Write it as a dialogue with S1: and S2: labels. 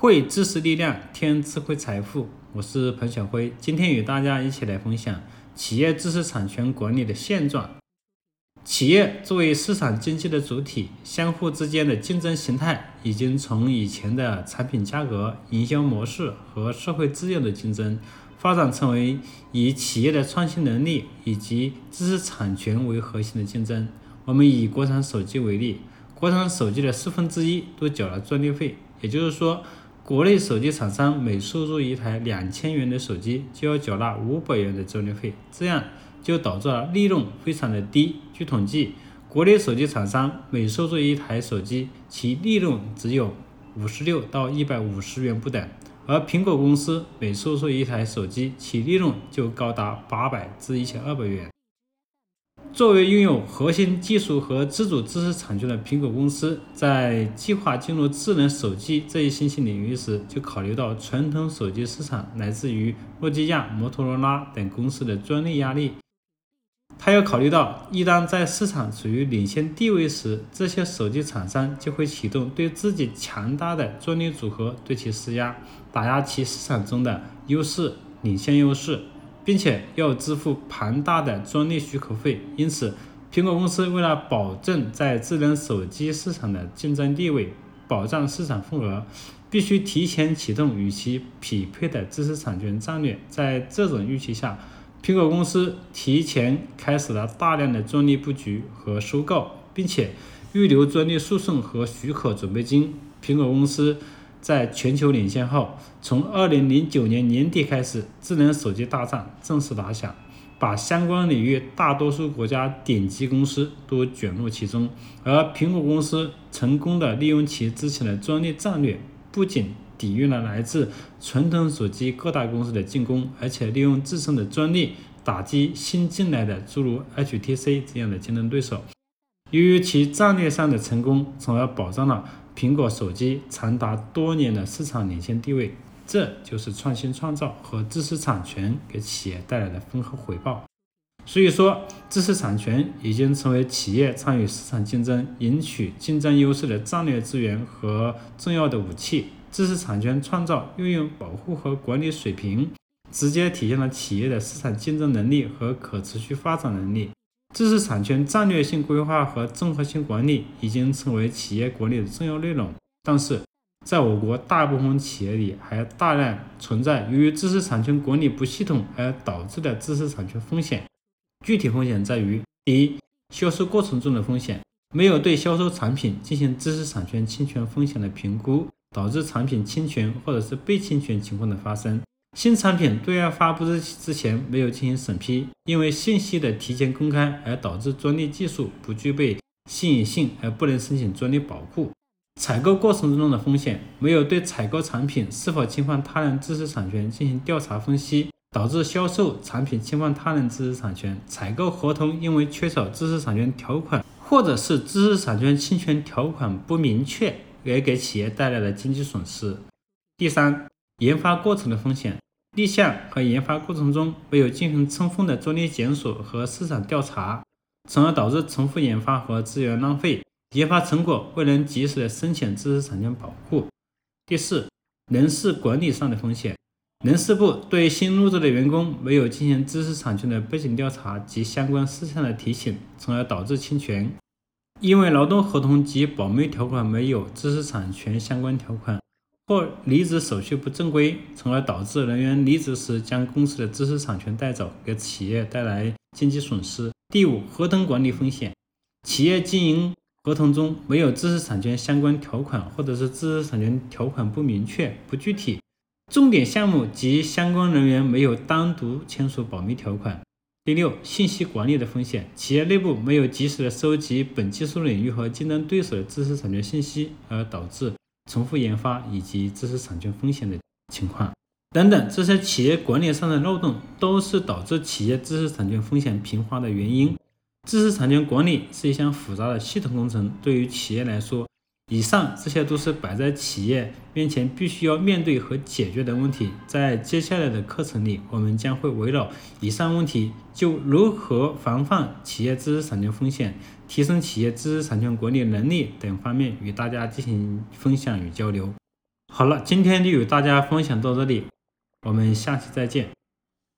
S1: 汇知识力量，添智慧财富。我是彭小辉，今天与大家一起来分享企业知识产权管理的现状。企业作为市场经济的主体，相互之间的竞争形态已经从以前的产品价格、营销模式和社会资源的竞争，发展成为以企业的创新能力以及知识产权为核心的竞争。我们以国产手机为例，国产手机的四分之一都缴了专利费，也就是说。国内手机厂商每收入一台两千元的手机，就要缴纳五百元的专利费，这样就导致了利润非常的低。据统计，国内手机厂商每收入一台手机，其利润只有五十六到一百五十元不等，而苹果公司每收入一台手机，其利润就高达八百至一千二百元。作为拥有核心技术和自主知识产权的苹果公司，在计划进入智能手机这一新兴领域时，就考虑到传统手机市场来自于诺基亚、摩托罗拉等公司的专利压力。他要考虑到，一旦在市场处于领先地位时，这些手机厂商就会启动对自己强大的专利组合对其施压，打压其市场中的优势、领先优势。并且要支付庞大的专利许可费，因此，苹果公司为了保证在智能手机市场的竞争地位，保障市场份额，必须提前启动与其匹配的知识产权战略。在这种预期下，苹果公司提前开始了大量的专利布局和收购，并且预留专利诉讼和许可准备金。苹果公司。在全球领先后，从二零零九年年底开始，智能手机大战正式打响，把相关领域大多数国家顶级公司都卷入其中。而苹果公司成功的利用其之前的专利战略，不仅抵御了来自传统手机各大公司的进攻，而且利用自身的专利打击新进来的诸如 HTC 这样的竞争对手。由于其战略上的成功，从而保障了。苹果手机长达多年的市场领先地位，这就是创新创造和知识产权给企业带来的丰厚回报。所以说，知识产权已经成为企业参与市场竞争、赢取竞争优势的战略资源和重要的武器。知识产权创造、运用、保护和管理水平，直接体现了企业的市场竞争能力和可持续发展能力。知识产权战略性规划和综合性管理已经成为企业管理的重要内容，但是，在我国大部分企业里，还大量存在由于知识产权管理不系统而导致的知识产权风险。具体风险在于：第一，销售过程中的风险，没有对销售产品进行知识产权侵权风险的评估，导致产品侵权或者是被侵权情况的发生。新产品对外发布之之前没有进行审批，因为信息的提前公开而导致专利技术不具备吸引性而不能申请专利保护。采购过程中的风险，没有对采购产品是否侵犯他人知识产权进行调查分析，导致销售产品侵犯他人知识产权。采购合同因为缺少知识产权条款，或者是知识产权侵权条款不明确，而给企业带来了经济损失。第三。研发过程的风险，立项和研发过程中没有进行充分的专利检索和市场调查，从而导致重复研发和资源浪费，研发成果未能及时的申请知识产权保护。第四，人事管理上的风险，人事部对新入职的员工没有进行知识产权的背景调查及相关事项的提醒，从而导致侵权。因为劳动合同及保密条款没有知识产权相关条款。或离职手续不正规，从而导致人员离职时将公司的知识产权带走，给企业带来经济损失。第五，合同管理风险，企业经营合同中没有知识产权相关条款，或者是知识产权条款不明确、不具体，重点项目及相关人员没有单独签署保密条款。第六，信息管理的风险，企业内部没有及时的收集本技术领域和竞争对手的知识产权信息，而导致。重复研发以及知识产权风险的情况等等，这些企业管理上的漏洞都是导致企业知识产权风险频发的原因。知识产权管理是一项复杂的系统工程，对于企业来说，以上这些都是摆在企业面前必须要面对和解决的问题。在接下来的课程里，我们将会围绕以上问题，就如何防范企业知识产权风险。提升企业知识产权管理能力等方面与大家进行分享与交流。好了，今天就与大家分享到这里，我们下期再见。